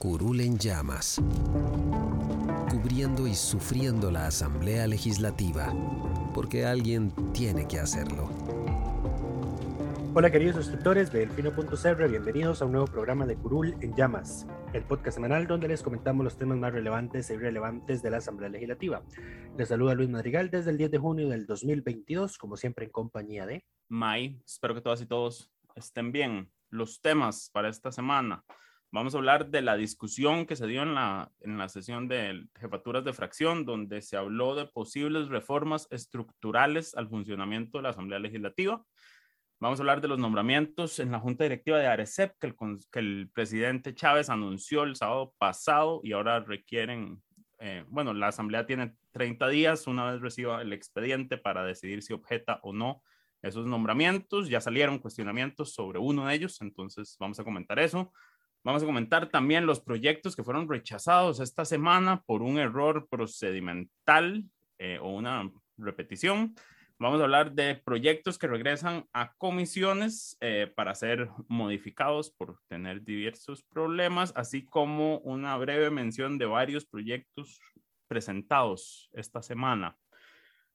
Curul en llamas, cubriendo y sufriendo la Asamblea Legislativa, porque alguien tiene que hacerlo. Hola queridos suscriptores de Elfino.cr, bienvenidos a un nuevo programa de Curul en llamas, el podcast semanal donde les comentamos los temas más relevantes e irrelevantes de la Asamblea Legislativa. Les saluda Luis Madrigal desde el 10 de junio del 2022, como siempre en compañía de... May, espero que todas y todos estén bien. Los temas para esta semana. Vamos a hablar de la discusión que se dio en la, en la sesión de jefaturas de fracción, donde se habló de posibles reformas estructurales al funcionamiento de la Asamblea Legislativa. Vamos a hablar de los nombramientos en la Junta Directiva de ARECEP, que el, que el presidente Chávez anunció el sábado pasado y ahora requieren, eh, bueno, la Asamblea tiene 30 días una vez reciba el expediente para decidir si objeta o no esos nombramientos. Ya salieron cuestionamientos sobre uno de ellos, entonces vamos a comentar eso. Vamos a comentar también los proyectos que fueron rechazados esta semana por un error procedimental eh, o una repetición. Vamos a hablar de proyectos que regresan a comisiones eh, para ser modificados por tener diversos problemas, así como una breve mención de varios proyectos presentados esta semana.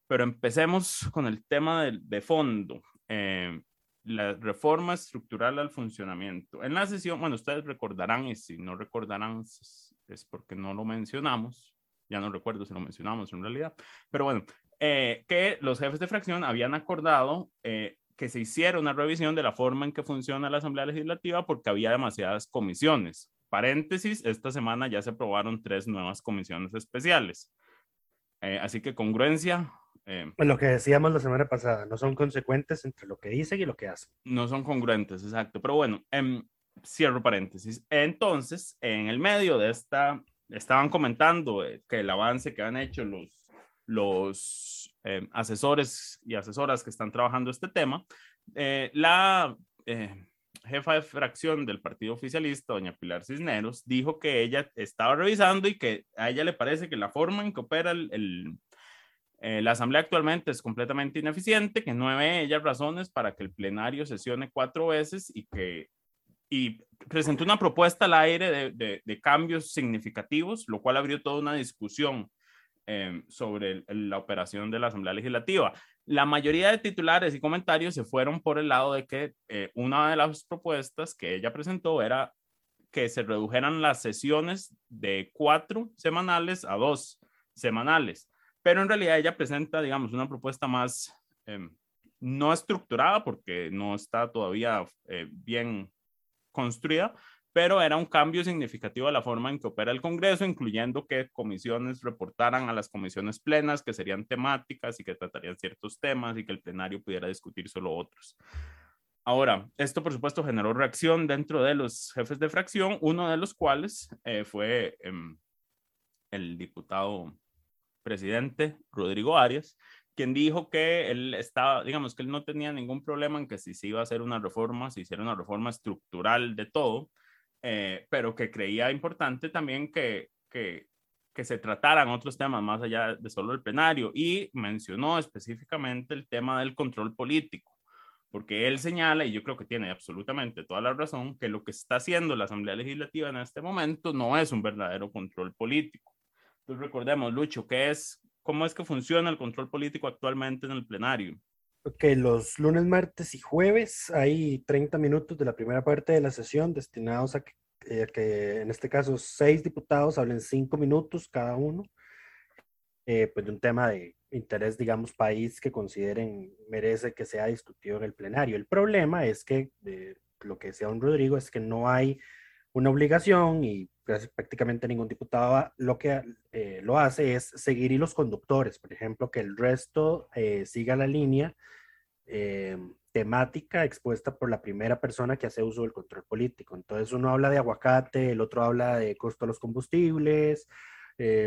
Pero empecemos con el tema de, fondo. Eh, la reforma estructural al funcionamiento. En la sesión, bueno, ustedes recordarán, y si no recordarán, es porque no lo mencionamos, ya no recuerdo si lo mencionamos en realidad, pero bueno, eh, que los jefes de fracción habían acordado eh, que se hiciera una revisión de la forma en que funciona la Asamblea Legislativa porque había demasiadas comisiones. Paréntesis, esta semana ya se aprobaron tres nuevas comisiones especiales. Eh, así que congruencia, eh, lo que decíamos la semana pasada, no son consecuentes entre lo que dicen y lo que hacen. No son congruentes, exacto. Pero bueno, em, cierro paréntesis. Entonces, en el medio de esta, estaban comentando eh, que el avance que han hecho los, los em, asesores y asesoras que están trabajando este tema, eh, la jefa de fracción del partido oficialista, doña Pilar Cisneros, dijo que ella estaba revisando y que a ella le parece que la forma en que opera el eh, la Asamblea actualmente es completamente ineficiente, que no ve razones para que el plenario sesione cuatro veces y que y presentó una propuesta al aire de, de, cambios significativos, lo cual abrió toda una discusión eh, sobre la operación de la Asamblea Legislativa. La mayoría de titulares y comentarios se fueron por el lado de que eh, una de las propuestas que ella presentó era que se redujeran las sesiones de cuatro semanales a dos semanales pero en realidad ella presenta, digamos, una propuesta más em, no estructurada porque no está todavía eh, bien construida, pero era un cambio significativo a la forma en que opera el Congreso, incluyendo que comisiones reportaran a las comisiones plenas, que serían temáticas y que tratarían ciertos temas y que el plenario pudiera discutir solo otros. Ahora, esto por supuesto generó reacción dentro de los jefes de fracción, uno de los cuales eh, fue em, el diputado presidente Rodrigo Arias, quien dijo que él estaba, digamos que él no tenía ningún problema en que si se iba a hacer una reforma, si hiciera una reforma estructural de todo, eh, pero que creía importante también que, que, que se trataran otros temas más allá de solo el plenario y mencionó específicamente el tema del control político porque él señala, y yo creo que tiene absolutamente toda la razón, que lo que está haciendo la Asamblea Legislativa en este momento no es un verdadero control político. Recordemos, Lucho, ¿qué es, ¿cómo es que funciona el control político actualmente en el plenario? Ok, los lunes, martes y jueves hay 30 minutos de la primera parte de la sesión destinados a que, eh, en este caso seis diputados hablen cinco minutos cada uno, eh, pues de un tema de interés, digamos, país que consideren merece que sea discutido en el plenario. El problema es que lo que decía don Rodrigo es que no hay una obligación y prácticamente ningún diputado lo que eh, lo hace es seguir los conductores, por ejemplo, que el resto eh, siga la línea eh, temática expuesta por la primera persona que hace uso del control político. Entonces uno habla de aguacate, el otro habla de costo de los combustibles,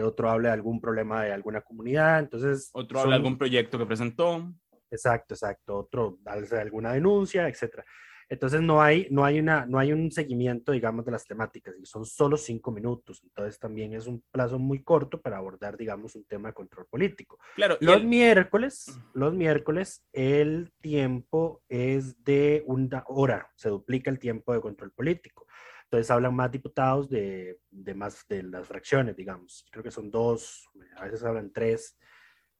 otro habla de algún problema de alguna comunidad, entonces... Otro habla de algún proyecto que presentó. Exacto, exacto, otro habla de alguna denuncia, etcétera. Entonces no hay, no hay, una, no hay un seguimiento, digamos, de las temáticas y son solo cinco minutos. Entonces también es un plazo muy corto para abordar, digamos, un tema de control político. Claro. Los miércoles, los miércoles, el tiempo es de una hora, se duplica el tiempo de control político. Entonces hablan más diputados de, de más de las fracciones, digamos. Creo que son dos, a veces hablan tres.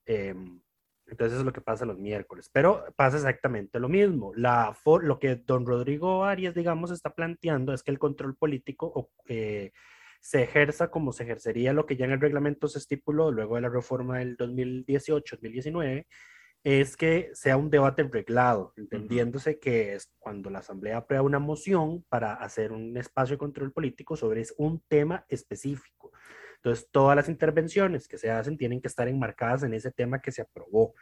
Eh, entonces eso es lo que pasa los miércoles. Pero pasa exactamente lo mismo. La lo que don Rodrigo Arias, digamos, está planteando es que el control político eh, se ejerza como se ejercería lo que ya en el reglamento se estipuló luego de la reforma del 2018-2019, es que sea un debate reglado, entendiéndose que es cuando la Asamblea aprueba una moción para hacer un espacio de control político sobre un tema específico. Entonces, todas las intervenciones que se hacen tienen que estar enmarcadas en ese tema que se aprobó.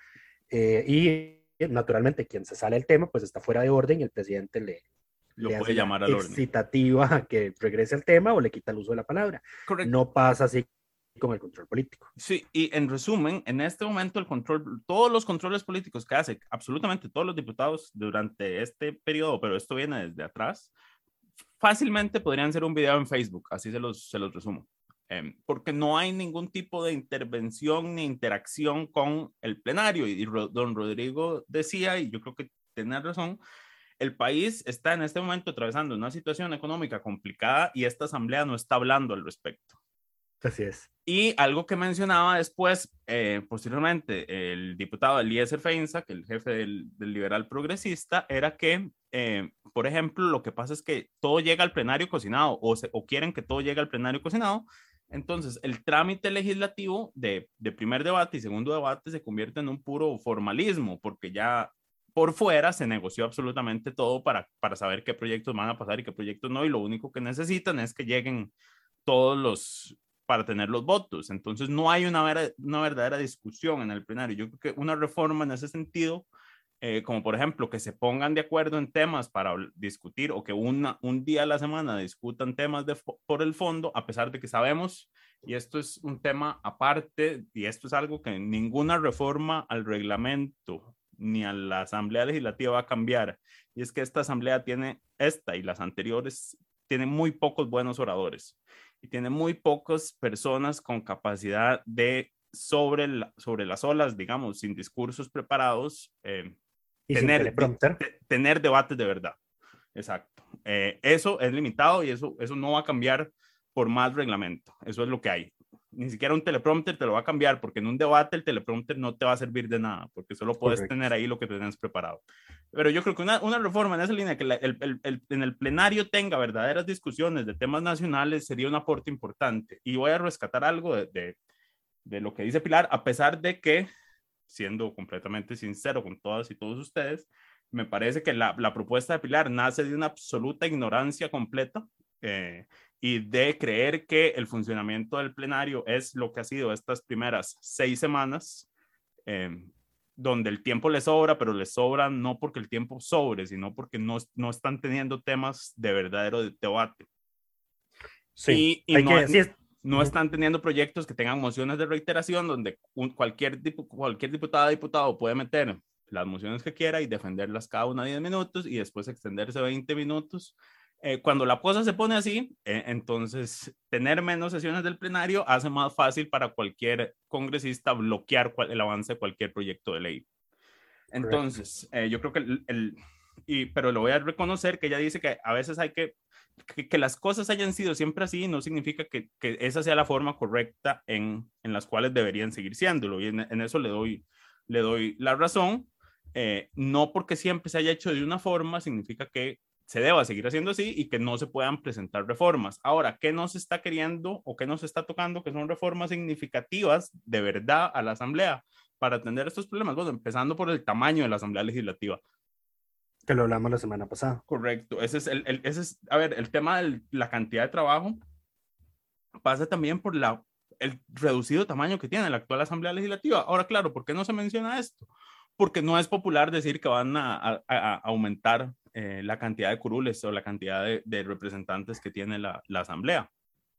Eh, y naturalmente, quien se sale del tema, pues está fuera de orden y el presidente le, lo puede llamar al orden. Excitativa que regrese al tema o le quita el uso de la palabra. Correcto. No pasa así con el control político. Sí, y en resumen, en este momento el control, todos los controles políticos que hace absolutamente todos los diputados durante este periodo, pero esto viene desde atrás, fácilmente podrían ser un video en Facebook, así se los, se los resumo. Em, porque no hay ningún tipo de intervención ni interacción con el plenario. Y don Rodrigo decía, y yo creo que tiene razón, el país está en este momento atravesando una situación económica complicada y esta asamblea no está hablando al respecto. Así es. Y algo que mencionaba después, eh, posteriormente, el diputado Eliezer Feinza, que el jefe del, liberal progresista, era que, eh, por ejemplo, lo que pasa es que todo llega al plenario cocinado o, o quieren que todo llegue al plenario cocinado entonces, el trámite legislativo de, primer debate y segundo debate se convierte en un puro formalismo, porque ya por fuera se negoció absolutamente todo para, para saber qué proyectos van a pasar y qué proyectos no, y lo único que necesitan es que lleguen todos los para tener los votos. Entonces, no hay una, una verdadera discusión en el plenario. Yo creo que una reforma en ese sentido eh, como por ejemplo que se pongan de acuerdo en temas para discutir o que una, un día a la semana discutan temas de, por el fondo, a pesar de que sabemos, y esto es un tema aparte, y esto es algo que ninguna reforma al reglamento ni a la Asamblea Legislativa va a cambiar, y es que esta Asamblea tiene, esta y las anteriores, tiene muy pocos buenos oradores y tiene muy pocas personas con capacidad de sobre, sobre las olas, digamos, sin discursos preparados, eh, tener, tener debates de verdad. Exacto. Eh, eso es limitado y eso, eso no va a cambiar por más reglamento. Eso es lo que hay. Ni siquiera un teleprompter te lo va a cambiar porque en un debate el teleprompter no te va a servir de nada porque solo puedes tener ahí lo que tenés preparado. Pero yo creo que una, una reforma en esa línea, que el, el, en el plenario tenga verdaderas discusiones de temas nacionales sería un aporte importante. Y voy a rescatar algo de, de, de lo que dice Pilar, a pesar de que siendo completamente sincero con todas y todos ustedes, me parece que la, propuesta de Pilar nace de una absoluta ignorancia completa eh, y de creer que el funcionamiento del plenario es lo que ha sido estas primeras seis semanas, eh, donde el tiempo les sobra, pero les sobra no porque el tiempo sobre, sino porque no, no están teniendo temas de verdadero debate. Sí, y, no, que, no están teniendo proyectos que tengan mociones de reiteración donde cualquier, cualquier diputada o diputado puede meter las mociones que quiera y defenderlas cada una 10 minutos y después extenderse 20 minutos. Eh, cuando la cosa se pone así, eh, entonces tener menos sesiones del plenario hace más fácil para cualquier congresista bloquear el avance de cualquier proyecto de ley. Entonces, eh, yo creo que el, y, pero lo voy a reconocer que ella dice que a veces hay que que, las cosas hayan sido siempre así no significa que, que esa sea la forma correcta en, en, las cuales deberían seguir siéndolo. Y en, eso le doy, le doy la razón. Eh, no porque siempre se haya hecho de una forma significa que se deba seguir haciendo así y que no se puedan presentar reformas. Ahora, ¿qué nos está queriendo o qué nos está tocando que son reformas significativas de verdad a la Asamblea? para atender estos problemas? Bueno, empezando por el tamaño de la Asamblea Legislativa. Que lo hablamos la semana pasada. Correcto. Ese es el, el ese es, a ver, el tema de la cantidad de trabajo pasa también por la, el reducido tamaño que tiene la actual Asamblea Legislativa. Ahora, claro, ¿por qué no se menciona esto? Porque no es popular decir que van a, a, a aumentar eh, la cantidad de curules o la cantidad de, de representantes que tiene la, la Asamblea.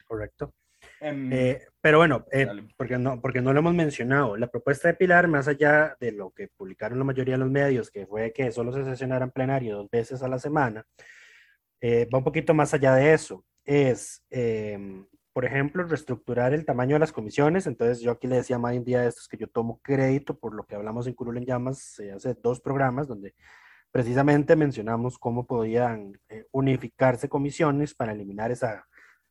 Correcto. Eh, pero bueno, eh, porque, no, porque no lo hemos mencionado, la propuesta de Pilar, más allá de lo que publicaron la mayoría de los medios, que fue que solo se sesionara en plenario dos veces a la semana, eh, va un poquito más allá de eso. Es, em, por ejemplo, reestructurar el tamaño de las comisiones. Entonces, yo aquí le decía más un día de estos que yo tomo crédito por lo que hablamos en Curul en Llamas hace dos programas donde precisamente mencionamos cómo podían unificarse comisiones para eliminar esa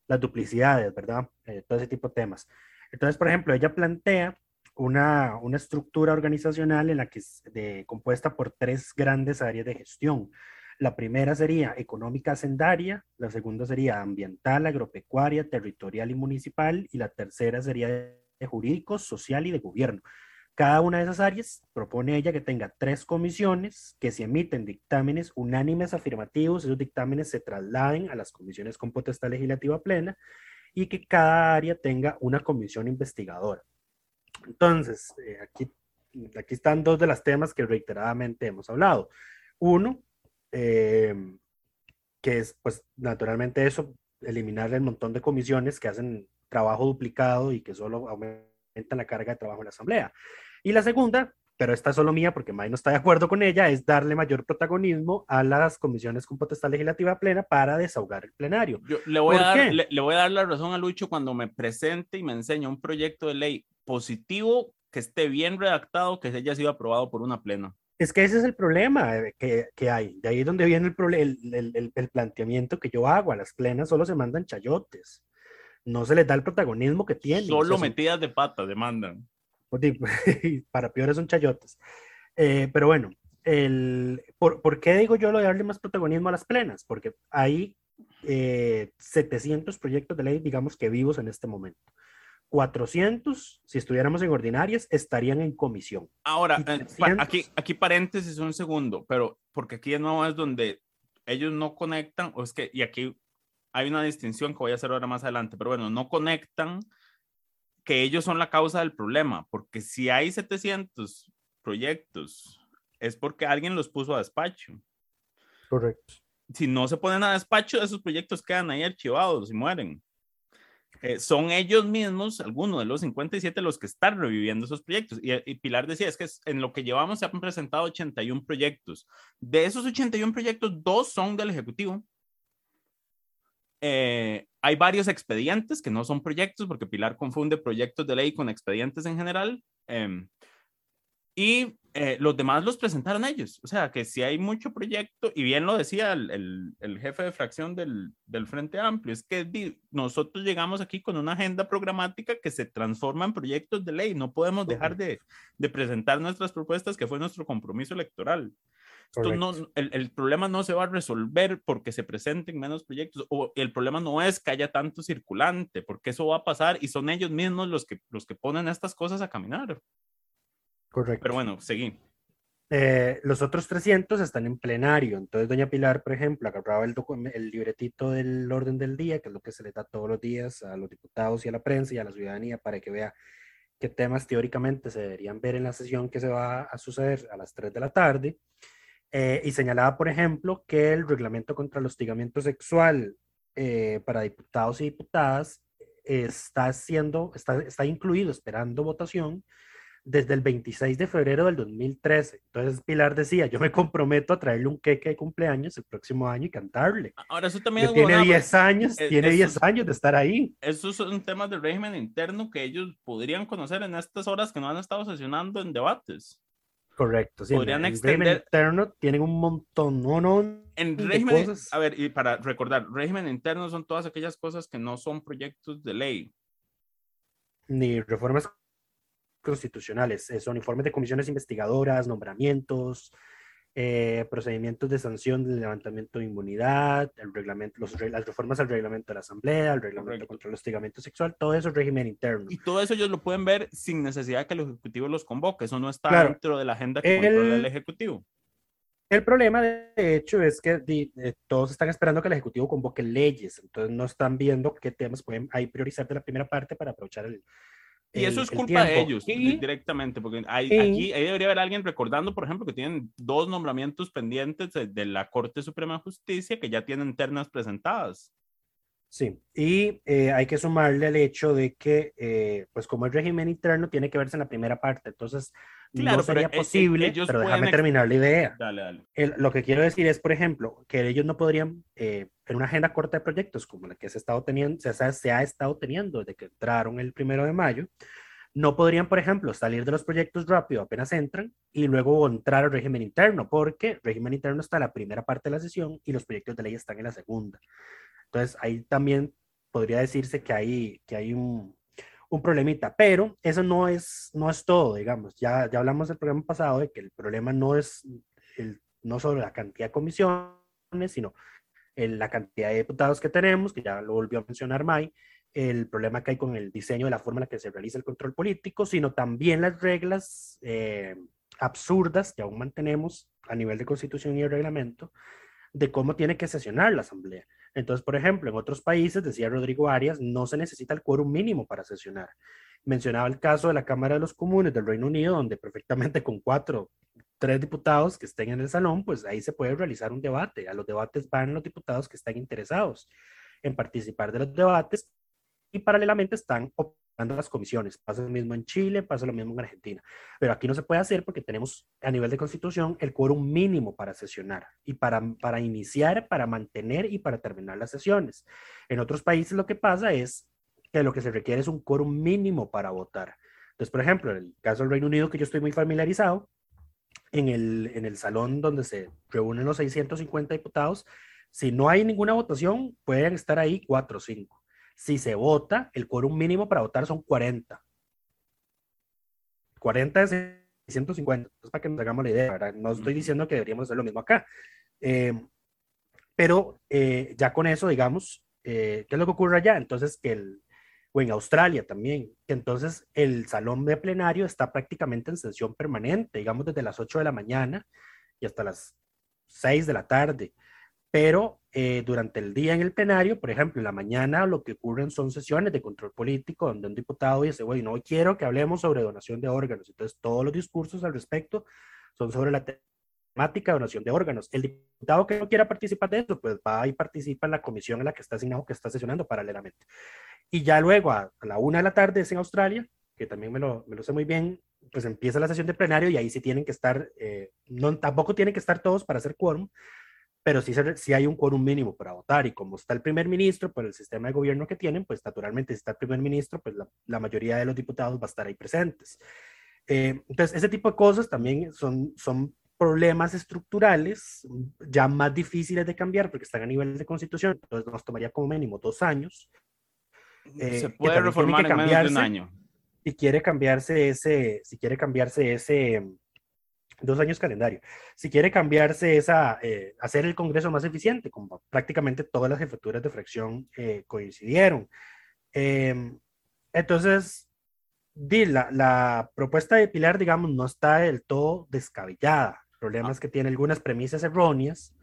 las duplicidades, ¿verdad? Eh, todo ese tipo de temas. Entonces, por ejemplo, ella plantea una, una estructura organizacional en la que es compuesta por tres grandes áreas de gestión. La primera sería económica hacendaria, la segunda sería ambiental, agropecuaria, territorial y municipal, y la tercera sería de jurídico, social y de gobierno. Cada una de esas áreas propone ella que tenga tres comisiones que si emiten dictámenes unánimes afirmativos, esos dictámenes se trasladen a las comisiones con potestad legislativa plena y que cada área tenga una comisión investigadora. Entonces, eh, aquí, aquí están dos de los temas que reiteradamente hemos hablado. Uno, eh, que es, pues, naturalmente eso, eliminar el montón de comisiones que hacen trabajo duplicado y que solo aumentan la carga de trabajo en la Asamblea. Y la segunda, pero esta es solo mía porque May no está de acuerdo con ella, es darle mayor protagonismo a las comisiones con potestad legislativa plena para desahogar el plenario. Yo le voy, a dar, le, voy a dar la razón a Lucho cuando me presente y me enseña un proyecto de ley positivo que esté bien redactado, que haya sido aprobado por una plena. Es que ese es el problema eh, que, que hay. De ahí es donde viene el, el, el, el, planteamiento que yo hago. A las plenas solo se mandan chayotes. No se les da el protagonismo que tienen. Solo metidas de pata demandan. para peores son chayotes. Eh, pero bueno, el, ¿por, ¿por, qué digo yo lo de darle más protagonismo a las plenas? Porque hay eh, 700 proyectos de ley, digamos que vivos en este momento. 400, si estuviéramos en ordinarias, estarían en comisión. Ahora, 300... Eh, aquí, aquí paréntesis un segundo, pero porque aquí de nuevo es donde ellos no conectan, o es que, y aquí hay una distinción que voy a hacer ahora más adelante, pero bueno, no conectan que ellos son la causa del problema, porque si hay 700 proyectos, es porque alguien los puso a despacho. Correcto. Si no se ponen a despacho, esos proyectos quedan ahí archivados y mueren. Eh, son ellos mismos, algunos de los 57, los que están reviviendo esos proyectos. Y, y, Pilar decía, es que en lo que llevamos se han presentado 81 proyectos. De esos 81 proyectos, dos son del Ejecutivo eh, hay varios expedientes que no son proyectos, porque Pilar confunde proyectos de ley con expedientes en general. Eh, y eh, los demás los presentaron ellos. O sea, que si hay mucho proyecto, y bien lo decía el, el, el jefe de fracción del, del, Frente Amplio, es que nosotros llegamos aquí con una agenda programática que se transforma en proyectos de ley. No podemos dejar de, de presentar nuestras propuestas, que fue nuestro compromiso electoral. No, el, el, problema no se va a resolver porque se presenten menos proyectos o el problema no es que haya tanto circulante, porque eso va a pasar y son ellos mismos los que, los que ponen estas cosas a caminar. Correcto. Pero bueno, seguí. Eh, los otros 300 están en plenario. Entonces, doña Pilar, por ejemplo, agarraba el, el libretito del orden del día, que es lo que se le da todos los días a los diputados y a la prensa y a la ciudadanía para que vea qué temas teóricamente se deberían ver en la sesión que se va a suceder a las 3 de la tarde. Eh, y señalaba, por ejemplo, que el reglamento contra el hostigamiento sexual eh, para diputados y diputadas está siendo, está, está incluido, esperando votación desde el 26 de febrero del 2013. Entonces Pilar decía, yo me comprometo a traerle un queque de cumpleaños el próximo año y cantarle. Ahora eso también tiene 10 años, es, tiene 10 años de estar ahí. Esos son temas del régimen interno que ellos podrían conocer en estas horas que no han estado sesionando en debates. Correcto, sí. Podrían en extender. interno tienen un montón, no, no. En régimen, cosas. a ver, y para recordar, régimen interno son todas aquellas cosas que no son proyectos de ley. Ni reformas constitucionales, son informes de comisiones investigadoras, nombramientos, eh, procedimientos de sanción del levantamiento de inmunidad, el reglamento, los, las reformas al reglamento de la Asamblea, el reglamento Correcto. contra el hostigamiento sexual, todo eso es régimen interno. Y todo eso ellos lo pueden ver sin necesidad de que el Ejecutivo los convoque. Eso no está Claro. dentro de la agenda que controla el El- Ejecutivo. El problema, de hecho, es que eh, todos están esperando que el Ejecutivo convoque leyes, entonces no están viendo qué temas pueden ahí priorizar de la primera parte para aprovechar el. Y eso el- es el culpa de tiempo. ellos directamente, porque hay, aquí ahí debería haber alguien recordando, por ejemplo, que tienen dos nombramientos pendientes de, de la Corte Suprema de Justicia que ya tienen ternas presentadas. Sí, y eh, hay que sumarle el hecho de que, eh, pues como el régimen interno tiene que verse en la primera parte, entonces Claro, no sería e- e- posible, ellos pero déjame terminar la idea. Dale, dale. El- lo que quiero decir es, por ejemplo, que ellos no podrían, eh, en una agenda corta de proyectos como la que se ha estado teniendo, se, ha- se ha estado teniendo desde que entraron el primero de mayo, no podrían, por ejemplo, salir de los proyectos rápido apenas entran y luego entrar al régimen interno, porque el régimen interno está en la primera parte de la sesión y los proyectos de ley están en la segunda. Entonces, ahí también podría decirse que hay, que hay un, un problemita, pero eso no es, no es todo, digamos. Ya, ya hablamos del programa pasado de que el problema no es el, no solo la cantidad de comisiones, sino el- la cantidad de diputados que tenemos, que ya lo volvió a mencionar May, el problema que hay con el diseño de la forma en la que se realiza el control político, sino también las reglas eh, absurdas que aún mantenemos a nivel de constitución y de reglamento de cómo tiene que sesionar la asamblea. Entonces, por ejemplo, en otros países, decía Rodrigo Arias, no se necesita el quórum mínimo para sesionar. Mencionaba el caso de la Cámara de los Comunes del Reino Unido, donde perfectamente con cuatro, tres diputados que estén en el salón, pues ahí se puede realizar un debate. A los debates van los diputados que están interesados en participar de los debates y paralelamente están las comisiones. Pasa lo mismo en Chile, pasa lo mismo en Argentina. Pero aquí no se puede hacer porque tenemos a nivel de constitución el quórum mínimo para sesionar y para, para iniciar, para mantener y para terminar las sesiones. En otros países lo que pasa es que lo que se requiere es un quórum mínimo para votar. Entonces, por ejemplo, en el caso del Reino Unido, que yo estoy muy familiarizado, en el, en el salón donde se reúnen los 650 diputados, si no hay ninguna votación, pueden estar ahí 4 o 5. Si se vota, el quórum mínimo para votar son 40. 40 de 650. Es para que nos hagamos la idea, ¿verdad? No estoy diciendo que deberíamos hacer lo mismo acá. Eh, pero eh, ya con eso, digamos, eh, ¿qué es lo que ocurre allá? Entonces, que el, o en Australia también, que entonces el salón de plenario está prácticamente en sesión permanente, digamos desde las 8 de la mañana y hasta las 6 de la tarde. Pero eh, durante el día en el plenario, por ejemplo, en la mañana lo que ocurren son sesiones de control político donde un diputado dice, bueno, no quiero que hablemos sobre donación de órganos. Entonces, todos los discursos al respecto son sobre la temática de donación de órganos. El diputado que no quiera participar de eso, pues va y participa en la comisión en la que está asignado, que está sesionando paralelamente. Y ya luego, a, a la una de la tarde, es en Australia, que también me lo, me lo sé muy bien, pues empieza la sesión de plenario y ahí sí tienen que estar, eh, no, tampoco tienen que estar todos para hacer quórum, pero sí, se, sí, hay un quórum mínimo para votar y como está el primer ministro, por el sistema de gobierno que tienen, pues naturalmente si está el primer ministro, pues la, la mayoría de los diputados va a estar ahí presentes. Eh, entonces, ese tipo de cosas también son, son problemas estructurales ya más difíciles de cambiar porque están a nivel de constitución, entonces nos tomaría como mínimo dos años. Eh, se puede reformar en menos de un año. Si quiere cambiarse ese, si quiere cambiarse ese, dos años calendario. Si quiere cambiarse esa, eh, hacer el Congreso más eficiente, como prácticamente todas las jefaturas de fracción eh, coincidieron. Eh, entonces, di, la, la, propuesta de Pilar, digamos, no está del todo descabellada. El problema ah. es que tiene algunas premisas erróneas.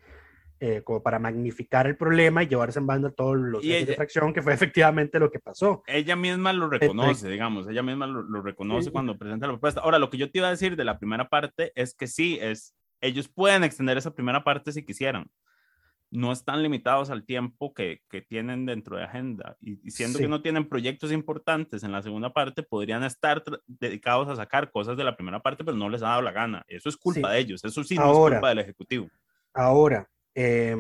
Eh, como para magnificar el problema y llevarse en banda todos los ella, de fracción, que fue efectivamente lo que pasó. Ella misma lo reconoce, digamos, ella misma lo, lo reconoce sí. cuando presenta la propuesta. Ahora, lo que yo te iba a decir de la primera parte es que sí, es, ellos pueden extender esa primera parte si quisieran. No están limitados al tiempo que, que tienen dentro de agenda. Y, y siendo sí. que no tienen proyectos importantes en la segunda parte, podrían estar dedicados a sacar cosas de la primera parte, pero no les ha dado la gana. Eso es culpa sí. de ellos. Eso sí no ahora, es culpa del Ejecutivo. Ahora, eh,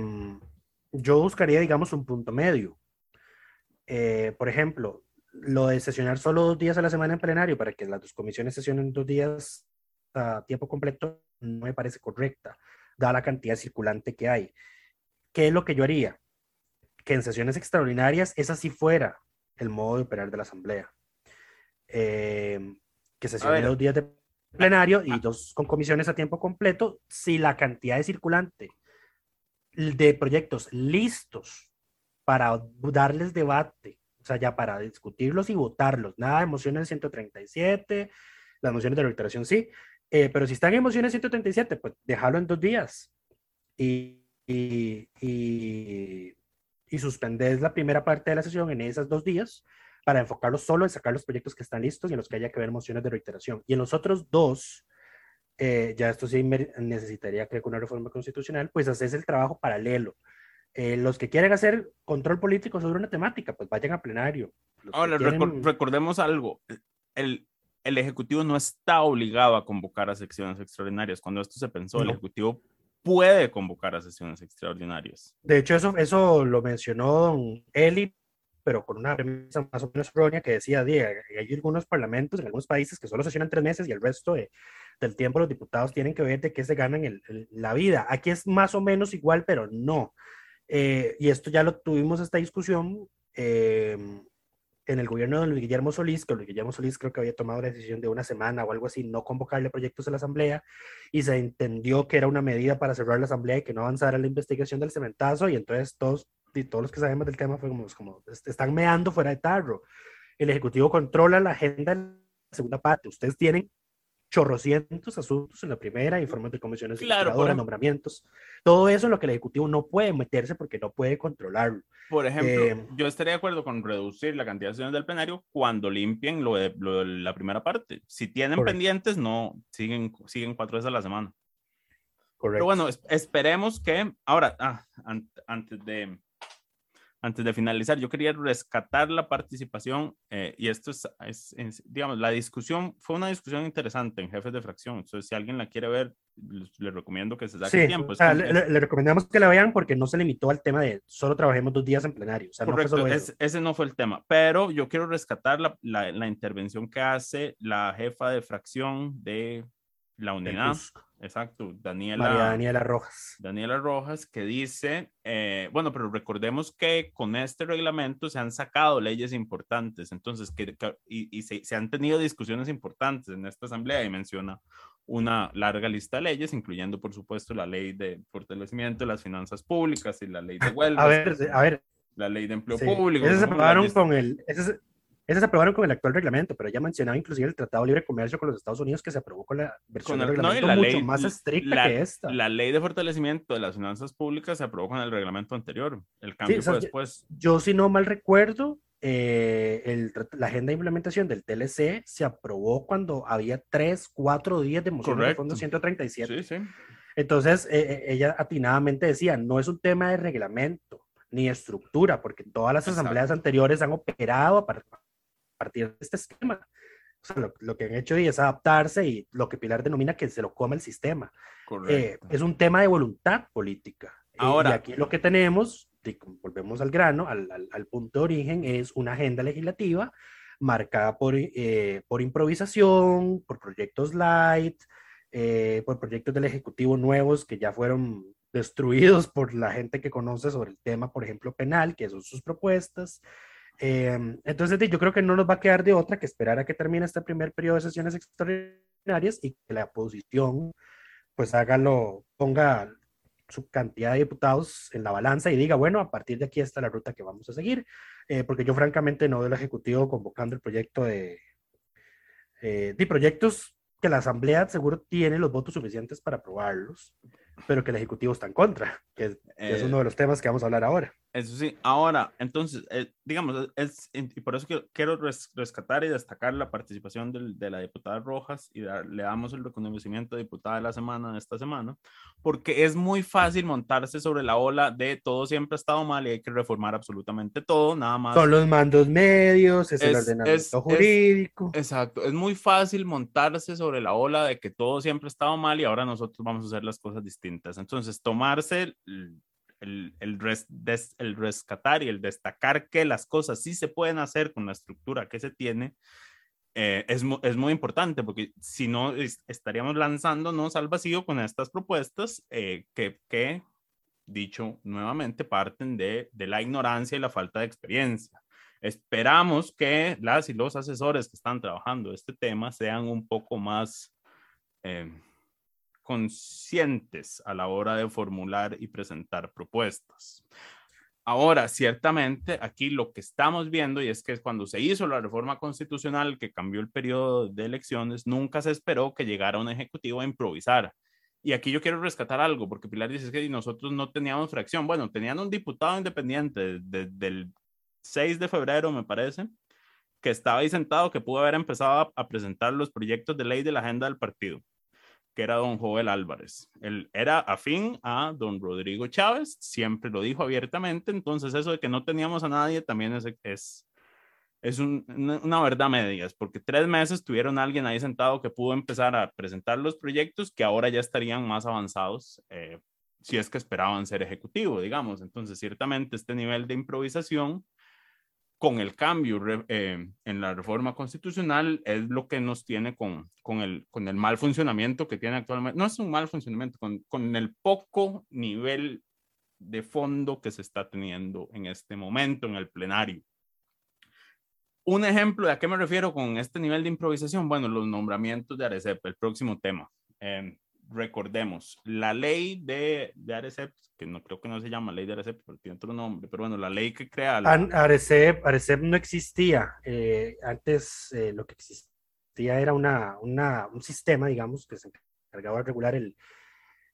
yo buscaría, digamos, un punto medio. Eh, por ejemplo, lo de sesionar solo dos días a la semana en plenario para que las dos comisiones sesionen dos días a tiempo completo no me parece correcta, dada la cantidad circulante que hay. ¿Qué es lo que yo haría? Que en sesiones extraordinarias esa sí fuera el modo de operar de la Asamblea. Eh, que sesione dos días de plenario y dos con comisiones a tiempo completo, si la cantidad de circulante de proyectos listos para darles debate, o sea, ya para discutirlos y votarlos, nada de mociones 137, las mociones de reiteración sí, eh, pero si están en mociones 137, pues déjalo en dos días y, y, y, y la primera parte de la sesión en esos dos días para enfocarlo solo en sacar los proyectos que están listos y en los que haya que ver mociones de reiteración. Y en los otros dos, eh, ya esto sí necesitaría, creo que una reforma constitucional, pues haces el trabajo paralelo. Eh, los que quieren hacer control político sobre una temática, pues vayan a plenario. Ahora, quieren... recordemos algo. El, el Ejecutivo no está obligado a convocar a secciones extraordinarias. Cuando esto se pensó, no. el Ejecutivo puede convocar a sesiones extraordinarias. De hecho, eso, eso lo mencionó don Eli, pero con una premisa más o menos errónea que decía, hay algunos parlamentos en algunos países que solo sesionan tres meses y el resto de, del tiempo los diputados tienen que ver de qué se ganan el, la vida. Aquí es más o menos igual, pero no. Eh, y esto ya lo tuvimos esta discusión eh, en el gobierno de Luis Guillermo Solís, que Luis Guillermo Solís creo que había tomado la decisión de una semana o algo así, no convocarle proyectos a la Asamblea, y se entendió que era una medida para cerrar la Asamblea y que no avanzara la investigación del cementazo, y entonces todos y todos los que sabemos del tema fue como, como están meando fuera de tarro. El Ejecutivo controla la agenda en la segunda parte. Ustedes tienen chorrocientos asuntos en la primera, informes de comisiones claro, por nombramientos. Todo eso en lo que el Ejecutivo no puede meterse porque no puede controlarlo. Por ejemplo, eh, yo estaría de acuerdo con reducir la cantidad de sesiones del plenario cuando limpien lo de, lo de la primera parte. Si tienen correcto. pendientes, no, siguen, siguen cuatro veces a la semana. Correcto. Pero bueno, esperemos que, ahora, ah, antes de, antes de finalizar, yo quería rescatar la participación, eh, y esto es, es, es, digamos, la discusión, fue una discusión interesante en jefes de fracción, entonces si alguien la quiere ver, les recomiendo que se saque sí, tiempo. O sea, le, le, recomendamos que la vean porque no se limitó al tema de solo trabajemos dos días en plenario. O sea, Correcto, no es, ese no fue el tema, pero yo quiero rescatar la, la, la intervención que hace la jefa de fracción de la unidad. Exacto, Daniela. María Daniela Rojas. Daniela Rojas, que dice, eh, bueno, pero recordemos que con este reglamento se han sacado leyes importantes, entonces, que, que y, y se, se, han tenido discusiones importantes en esta asamblea y menciona una larga lista de leyes, incluyendo, por supuesto, la ley de fortalecimiento de las finanzas públicas y la ley de huelgas. A ver, a ver. La ley de empleo sí. público. Esas se aprobaron con el... Esas, esas se aprobaron con el actual reglamento, pero ella mencionaba inclusive el Tratado de Libre Comercio con los Estados Unidos que se aprobó con la versión con el, del reglamento no, la mucho ley, más estricta la, que esta. La ley de fortalecimiento de las finanzas públicas se aprobó con el reglamento anterior. El cambio sí, fue después. Yo, yo, si no mal recuerdo, eh, el, la agenda de implementación del TLC se aprobó cuando había tres, cuatro días de moción de fondo 137. Sí, sí. Entonces, eh, ella atinadamente decía, no es un tema de reglamento ni estructura, porque todas las Exacto. asambleas anteriores han operado a partir de este esquema. O sea, lo, lo, que han hecho es adaptarse y lo que Pilar denomina que se lo come el sistema. Eh, es un tema de voluntad política. Ahora, y aquí lo que tenemos, volvemos al grano, al, al, al, punto de origen, es una agenda legislativa marcada por, eh, por improvisación, por proyectos light, eh, por proyectos del Ejecutivo nuevos que ya fueron destruidos por la gente que conoce sobre el tema, por ejemplo, penal, que son sus propuestas. Eh, entonces, yo creo que no nos va a quedar de otra que esperar a que termine este primer periodo de sesiones extraordinarias y que la oposición pues hágalo, ponga su cantidad de diputados en la balanza y diga, bueno, a partir de aquí está la ruta que vamos a seguir, eh, porque yo francamente no veo el Ejecutivo convocando el proyecto de, eh, de proyectos que la Asamblea seguro tiene los votos suficientes para aprobarlos, pero que el Ejecutivo está en contra, que que es uno de los temas que vamos a hablar ahora. Eso sí, ahora, entonces, eh, digamos, es, y por eso quiero, quiero res, rescatar y destacar la participación del, de la diputada Rojas y dar, le damos el reconocimiento de diputada de la semana de esta semana, porque es muy fácil montarse sobre la ola de todo siempre ha estado mal y hay que reformar absolutamente todo, nada más. Son los mandos medios, es, es el ordenamiento es, jurídico. exacto, es muy fácil montarse sobre la ola de que todo siempre ha estado mal y ahora nosotros vamos a hacer las cosas distintas. Entonces, tomarse el, el, res, des, el, rescatar y el destacar que las cosas sí se pueden hacer con la estructura que se tiene, eh, es, es, muy importante, porque si no es, estaríamos lanzándonos al vacío con estas propuestas eh, que, que, dicho nuevamente, parten de, de la ignorancia y la falta de experiencia. Esperamos que las y los asesores que están trabajando este tema sean un poco más eh, conscientes a la hora de formular y presentar propuestas. Ahora, ciertamente, aquí lo que estamos viendo, y es que cuando se hizo la reforma constitucional que cambió el periodo de elecciones, nunca se esperó que llegara un ejecutivo a improvisar. Y aquí yo quiero rescatar algo, porque Pilar dice que nosotros no teníamos fracción. Bueno, tenían un diputado independiente desde el 6 de febrero, me parece, que estaba ahí sentado, que pudo haber empezado a presentar los proyectos de ley de la agenda del partido que era don Joel Álvarez. Él era afín a don Rodrigo Chávez, siempre lo dijo abiertamente, entonces eso de que no teníamos a nadie también es, es, es una, verdad medias, porque tres meses tuvieron alguien ahí sentado que pudo empezar a presentar los proyectos que ahora ya estarían más avanzados, eh, si es que esperaban ser ejecutivo, digamos. Entonces, ciertamente este nivel de improvisación con el cambio eh, en la reforma constitucional es lo que nos tiene con, con, el, con el mal funcionamiento que tiene actualmente. No es un mal funcionamiento, con, con el poco nivel de fondo que se está teniendo en este momento en el plenario. Un ejemplo de a qué me refiero con este nivel de improvisación, bueno, los nombramientos de Arecep, el próximo tema. Eh, recordemos, la ley de, de Arecep, que no creo que no se llama ley de Arecep, pero tiene otro nombre, pero bueno, la ley que crea... La... Arecep, Arecep no existía. Eh, antes eh, lo que existía era una, una, un sistema, digamos, que se encargaba de regular el,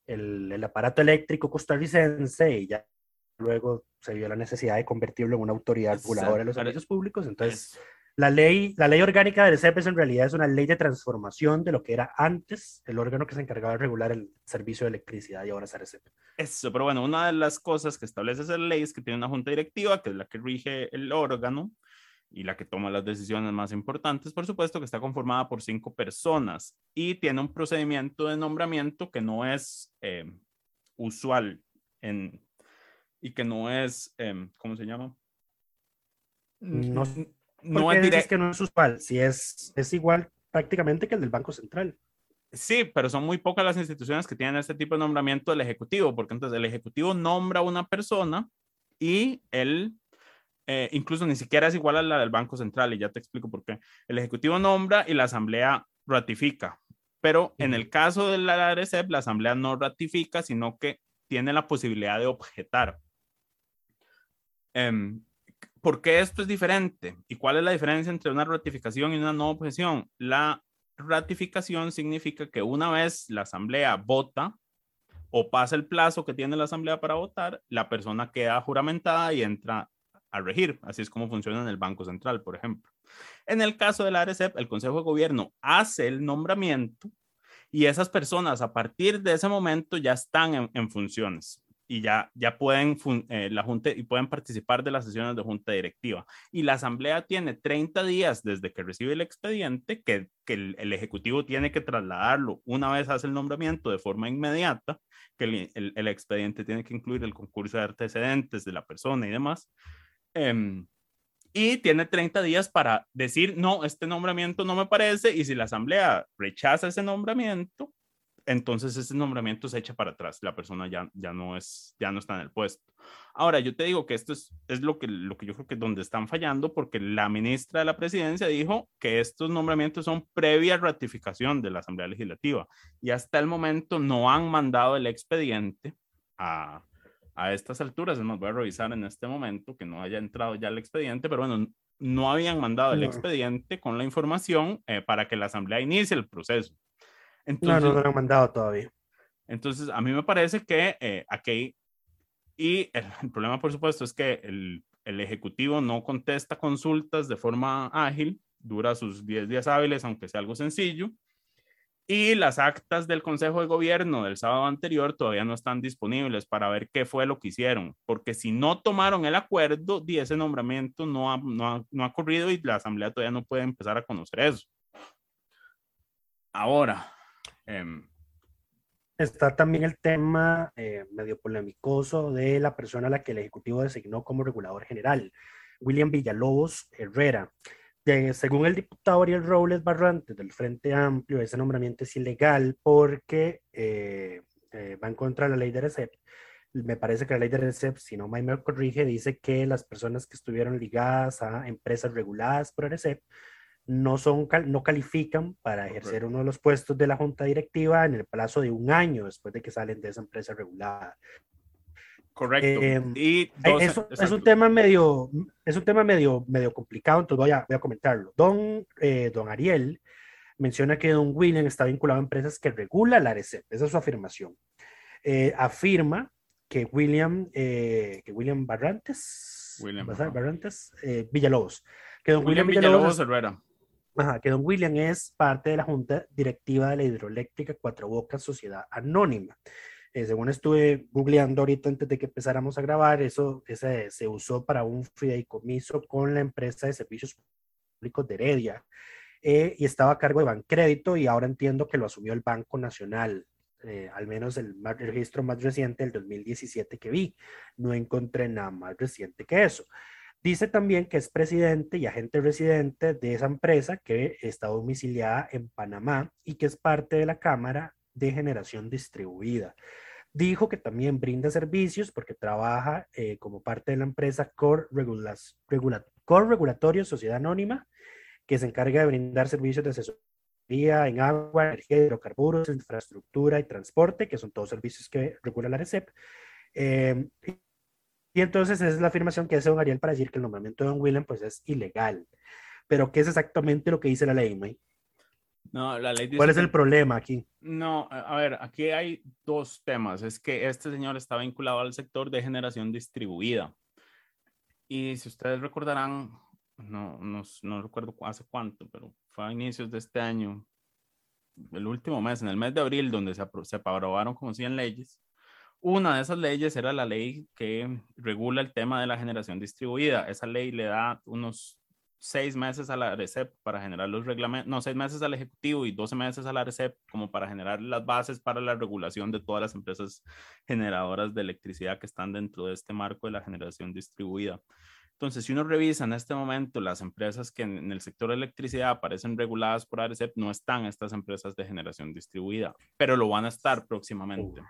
el, el aparato eléctrico costarricense y ya luego se vio la necesidad de convertirlo en una autoridad reguladora de los servicios públicos. Entonces, la ley, la ley orgánica del CEPES en realidad es una ley de transformación de lo que era antes el órgano que se encargaba de regular el servicio de electricidad y ahora es ARECEP. Eso, pero bueno, una de las cosas que establece esa ley es que tiene una junta directiva, que es la que rige el órgano y la que toma las decisiones más importantes, por supuesto, que está conformada por cinco personas y tiene un procedimiento de nombramiento que no es eh, usual en, y que no es, eh, ¿cómo se llama? No, no es que no es usual, si es, es igual prácticamente que el del Banco Central. Sí, pero son muy pocas las instituciones que tienen este tipo de nombramiento del Ejecutivo, porque entonces el Ejecutivo nombra a una persona y él eh, incluso ni siquiera es igual a la del Banco Central, y ya te explico por qué. El Ejecutivo nombra y la Asamblea ratifica, pero en el caso de la ARECEP, la Asamblea no ratifica, sino que tiene la posibilidad de objetar. Um, ¿Por qué esto es diferente? ¿Y cuál es la diferencia entre una ratificación y una no objeción? La ratificación significa que una vez la asamblea vota o pasa el plazo que tiene la asamblea para votar, la persona queda juramentada y entra a regir. Así es como funciona en el Banco Central, por ejemplo. En el caso de la ARECEP, el Consejo de Gobierno hace el nombramiento y esas personas a partir de ese momento ya están en, en funciones y ya, ya pueden, eh, la junta, y pueden participar de las sesiones de junta directiva. Y la asamblea tiene 30 días desde que recibe el expediente, que, que el, ejecutivo tiene que trasladarlo una vez hace el nombramiento de forma inmediata, que el, expediente tiene que incluir el concurso de antecedentes de la persona y demás. Em, y tiene 30 días para decir, no, este nombramiento no me parece, y si la asamblea rechaza ese nombramiento, entonces ese nombramiento se echa para atrás, la persona ya, ya, no, es, ya no está en el puesto. Ahora, yo te digo que esto es, es lo, que, lo que yo creo que es donde están fallando, porque la ministra de la presidencia dijo que estos nombramientos son previa ratificación de la Asamblea Legislativa y hasta el momento no han mandado el expediente a, a estas alturas. Más, voy a revisar en este momento que no haya entrado ya el expediente, pero bueno, no habían mandado el expediente con la información eh, para que la Asamblea inicie el proceso. Entonces, no, no lo han mandado todavía. Entonces, a mí me parece que eh, aquí, y el, problema, por supuesto, es que el, el, Ejecutivo no contesta consultas de forma ágil, dura sus 10 días hábiles, aunque sea algo sencillo, y las actas del Consejo de Gobierno del sábado anterior todavía no están disponibles para ver qué fue lo que hicieron, porque si no tomaron el acuerdo, ese nombramiento no ha, no ha, no ha ocurrido y la Asamblea todavía no puede empezar a conocer eso. Ahora, Em, Está también el tema eh, medio polémicoso de la persona a la que el Ejecutivo designó como regulador general, William Villalobos Herrera. según el diputado Ariel Robles Barrantes del Frente Amplio, ese nombramiento es ilegal porque eh, eh, va en contra de la ley de RECEP. Me parece que la ley de RECEP, si no me corrige, dice que las personas que estuvieron ligadas a empresas reguladas por RECEP no, son, no califican para ejercer uno de los puestos de la junta directiva en el plazo de un año después de que salen de esa empresa regulada. Correcto. Em, y eso, es un tema medio, es un tema medio, medio complicado, entonces voy a, voy a comentarlo. Don, eh, don Ariel menciona que don William está vinculado a empresas que regula la ARECEP, esa es su afirmación. Eh, afirma que William, eh, que William Barrantes, William, Barrantes, Villalobos, que don William, Villalobos, Herrera. Ajá, que don William es parte de la junta directiva de la hidroeléctrica Cuatro Bocas Sociedad Anónima. Eh, según estuve googleando ahorita antes de que empezáramos a grabar, eso ese, se usó para un fideicomiso con la empresa de servicios públicos de Heredia eh, y estaba a cargo de Bancrédito y ahora entiendo que lo asumió el Banco Nacional. Eh, al menos el, el, registro más reciente del 2017 que vi. No encontré nada más reciente que eso. Dice también que es presidente y agente residente de esa empresa que está domiciliada en Panamá y que es parte de la Cámara de Generación Distribuida. Dijo que también brinda servicios porque trabaja eh, como parte de la empresa Core, Regulas, Core Regulatorio Sociedad Anónima, que se encarga de brindar servicios de asesoría en agua, energía, hidrocarburos, infraestructura y transporte, que son todos servicios que regula la RECEP. Eh, y entonces esa es la afirmación que hace don Ariel para decir que el nombramiento de don William pues es ilegal. Pero ¿qué es exactamente lo que dice la ley, May? No, la ley ¿Cuál es el problema aquí? No, a ver, aquí hay dos temas. Es que este señor está vinculado al sector de generación distribuida. Y si ustedes recordarán, no, no, no recuerdo hace cuánto, pero fue a inicios de este año, el último mes, en el mes de abril, donde se, se aprobaron como 100 leyes. Una de esas leyes era la ley que regula el tema de la generación distribuida. Esa ley le da unos seis meses a la RECEP para generar los reglamentos, no, seis meses al Ejecutivo y doce meses a la RECEP como para generar las bases para la regulación de todas las empresas generadoras de electricidad que están dentro de este marco de la generación distribuida. Entonces, si uno revisa en este momento las empresas que en, el sector de electricidad aparecen reguladas por ARECEP, no están estas empresas de generación distribuida, pero lo van a estar próximamente.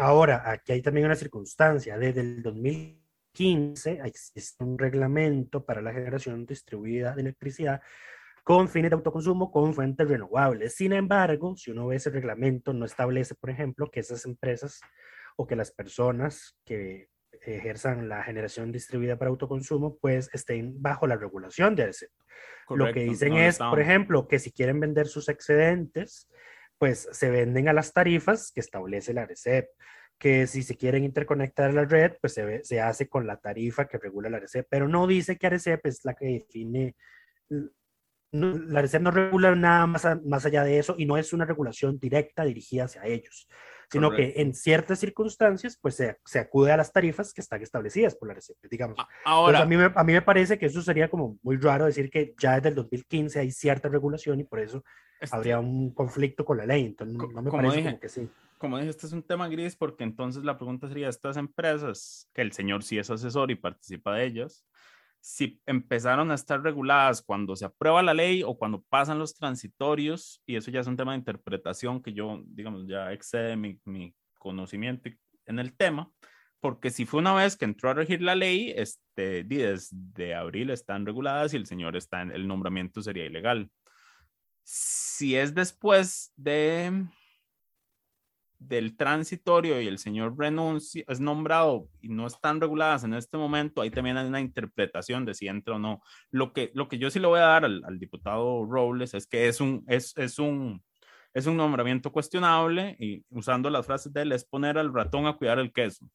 Ahora, aquí hay también una circunstancia. Desde el 2000 15 existe un reglamento para la generación distribuida de electricidad con fines de autoconsumo con fuentes renovables. Sin embargo, si uno ve ese reglamento, no establece, por ejemplo, que esas empresas o que las personas que ejerzan la generación distribuida para autoconsumo, pues estén bajo la regulación de ARECEP. Lo que dicen es, por ejemplo, que si quieren vender sus excedentes, pues se venden a las tarifas que establece la ARECEP que si se quieren interconectar a la red, pues se, hace con la tarifa que regula la RCEP, pero no dice que RCEP es la que define, la RCEP no regula nada más, más allá de eso y no es una regulación directa dirigida hacia ellos, sino que en ciertas circunstancias, pues se, se, acude a las tarifas que están establecidas por la RCEP, digamos. Ahora, a, mí me, a mí me parece que eso sería como muy raro decir que ya desde el 2015 hay cierta regulación y por eso este habría un conflicto con la ley, entonces no, me parece como que sí. como dije, este es un tema gris porque entonces la pregunta sería, estas empresas, que el señor sí es asesor y participa de ellas, si empezaron a estar reguladas cuando se aprueba la ley o cuando pasan los transitorios, y eso ya es un tema de interpretación que yo, digamos, ya excede mi, mi conocimiento en el tema, porque si fue una vez que entró a regir la ley, este, desde abril están reguladas y el señor está en el nombramiento sería ilegal. Si es después de del transitorio y el señor renuncia, es nombrado y no están reguladas en este momento, ahí también hay una interpretación de si entra o no. Lo que, lo que yo sí le voy a dar al, diputado Robles es que es un, es, es, un, es un nombramiento cuestionable y usando las frases de él es poner al ratón a cuidar el queso.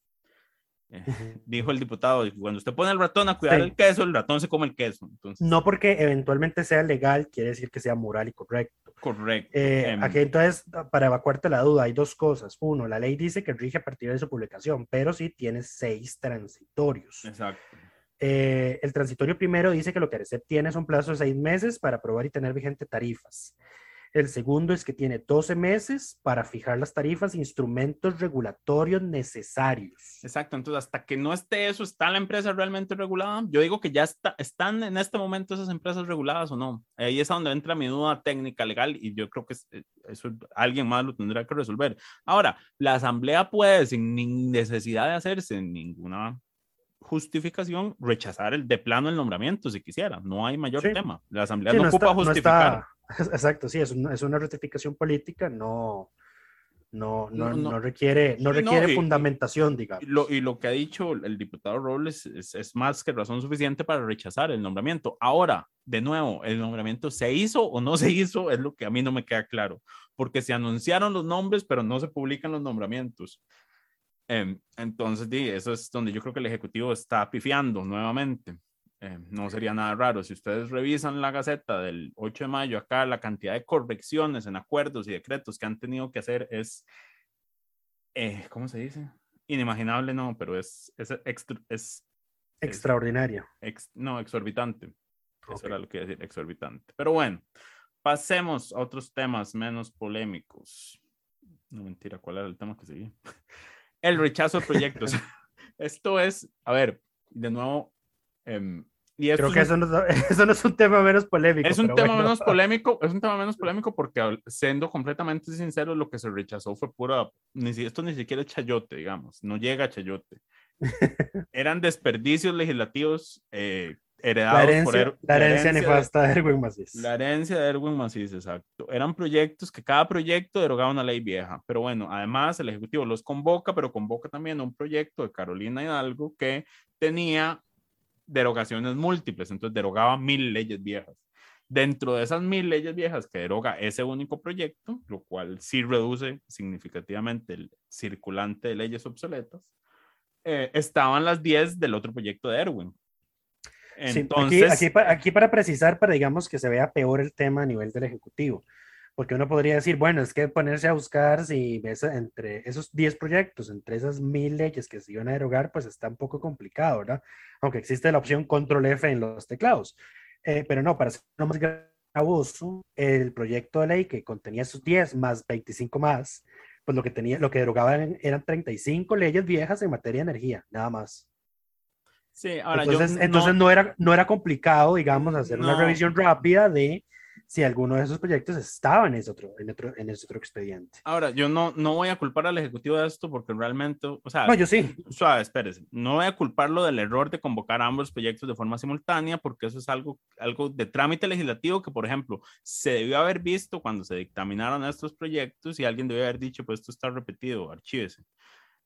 Eh, dijo el diputado, cuando usted pone al ratón a cuidar el queso, el ratón se come el queso. Entonces... No porque eventualmente sea legal, quiere decir que sea moral y correcto. Correcto. Eh, em, aquí entonces, para evacuarte la duda, hay dos cosas. Uno, la ley dice que rige a partir de su publicación, pero sí tiene seis transitorios. Exacto. Eh, el transitorio primero dice que lo que ARECEP tiene es un plazo de seis meses para aprobar y tener vigente tarifas. El segundo es que tiene 12 meses para fijar las tarifas e instrumentos regulatorios necesarios. Exacto, entonces hasta que no esté eso, ¿está la empresa realmente regulada? Yo digo que ya está, están en este momento esas empresas reguladas o no. Ahí es donde entra mi duda técnica legal y yo creo que eh, eso alguien más lo tendrá que resolver. Ahora, la asamblea puede, sin necesidad de hacerse ninguna justificación rechazar el de plano el nombramiento si quisiera. No hay mayor Sí. tema. La Asamblea Sí, no, ocupa está- no justificar. está- exacto, sí, es una, es una ratificación política, no, no, no, No, no. no requiere, no Sí, no, requiere y- fundamentación, digamos. Y lo, y lo que ha dicho el diputado Robles es, es más que razón suficiente para rechazar el nombramiento. Ahora, de nuevo, el nombramiento se hizo o no se hizo es lo que a mí no me queda claro, porque se anunciaron los nombres, pero no se publican los nombramientos. Em, entonces, di, eso es donde yo creo que el Ejecutivo está pifiando nuevamente. Em, no sería nada raro. Si ustedes revisan la Gaceta del 8 de mayo, acá la cantidad de correcciones en acuerdos y decretos que han tenido que hacer es, eh, ¿cómo se dice? Inimaginable, no, pero es, es, extra- es Extraordinario. ex- no, exorbitante. Eso Ok. era lo que iba a decir, exorbitante. Pero bueno, pasemos a otros temas menos polémicos. No mentira, ¿cuál era el tema que seguía? El rechazo de proyectos. Esto es, a ver, de nuevo, em, y Creo es que un- eso no, eso no es un tema menos polémico. es un tema bueno. menos polémico, es un tema menos polémico porque siendo completamente sincero, lo que se rechazó fue pura, ni esto ni siquiera es chayote, digamos, no llega a chayote. Eran desperdicios legislativos eh, heredados La por herencia, Er- la herencia de- nefasta de Erwin Macís. la herencia de Erwin Macís, exacto. Eran proyectos que cada proyecto derogaba una ley vieja. Pero bueno, además el Ejecutivo los convoca, pero convoca también un proyecto de Carolina Hidalgo que tenía derogaciones múltiples, entonces derogaba mil leyes viejas. Dentro de esas mil leyes viejas que deroga ese único proyecto, lo cual sí reduce significativamente el circulante de leyes obsoletas, eh, estaban las 10 del otro proyecto de Erwin. Sí, Entonces, aquí, aquí, pa- aquí para precisar, para digamos que se vea peor el tema a nivel del Ejecutivo, porque uno podría decir, bueno, es que ponerse a buscar si ves entre esos 10 proyectos, entre esas mil leyes que se iban a derogar, pues está un poco complicado, ¿verdad? Aunque existe la opción control F en los teclados. Eh, pero no, para hacerlo más gravoso, el proyecto de ley que contenía esos 10 más 25 más, pues lo que tenía, lo que derogaban eran 35 leyes viejas en materia de energía, nada más. sí, ahora yo entonces, no- entonces no, era, no era complicado, digamos, hacer una No. revisión rápida de si alguno de esos proyectos estaba en ese otro, en otro, en ese otro expediente. Ahora, yo no, no voy a culpar al Ejecutivo de esto porque realmente, o sea, No, yo sí. suave, espérese, no voy a culparlo del error de convocar ambos proyectos de forma simultánea porque eso es algo, algo de trámite legislativo que, por ejemplo, se debió haber visto cuando se dictaminaron estos proyectos y alguien debió haber dicho, pues esto está repetido, archívese.